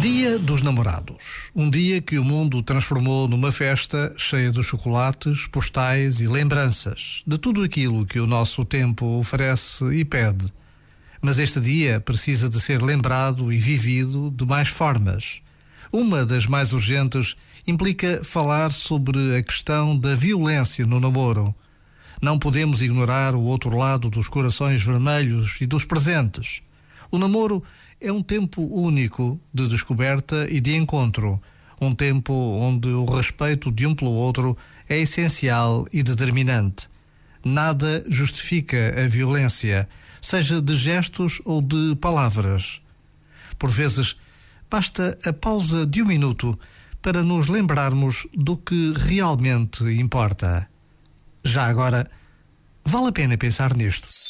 Dia dos Namorados. Um dia que o mundo transformou numa festa cheia de chocolates, postais e lembranças de tudo aquilo que o nosso tempo oferece e pede. Mas este dia precisa de ser lembrado e vivido de mais formas. Uma das mais urgentes implica falar sobre a questão da violência no namoro. Não podemos ignorar o outro lado dos corações vermelhos e dos presentes. O namoro é um tempo único de descoberta e de encontro, um tempo onde o respeito de um pelo outro é essencial e determinante. Nada justifica a violência, seja de gestos ou de palavras. Por vezes, basta a pausa de um minuto para nos lembrarmos do que realmente importa. Já agora, vale a pena pensar nisto.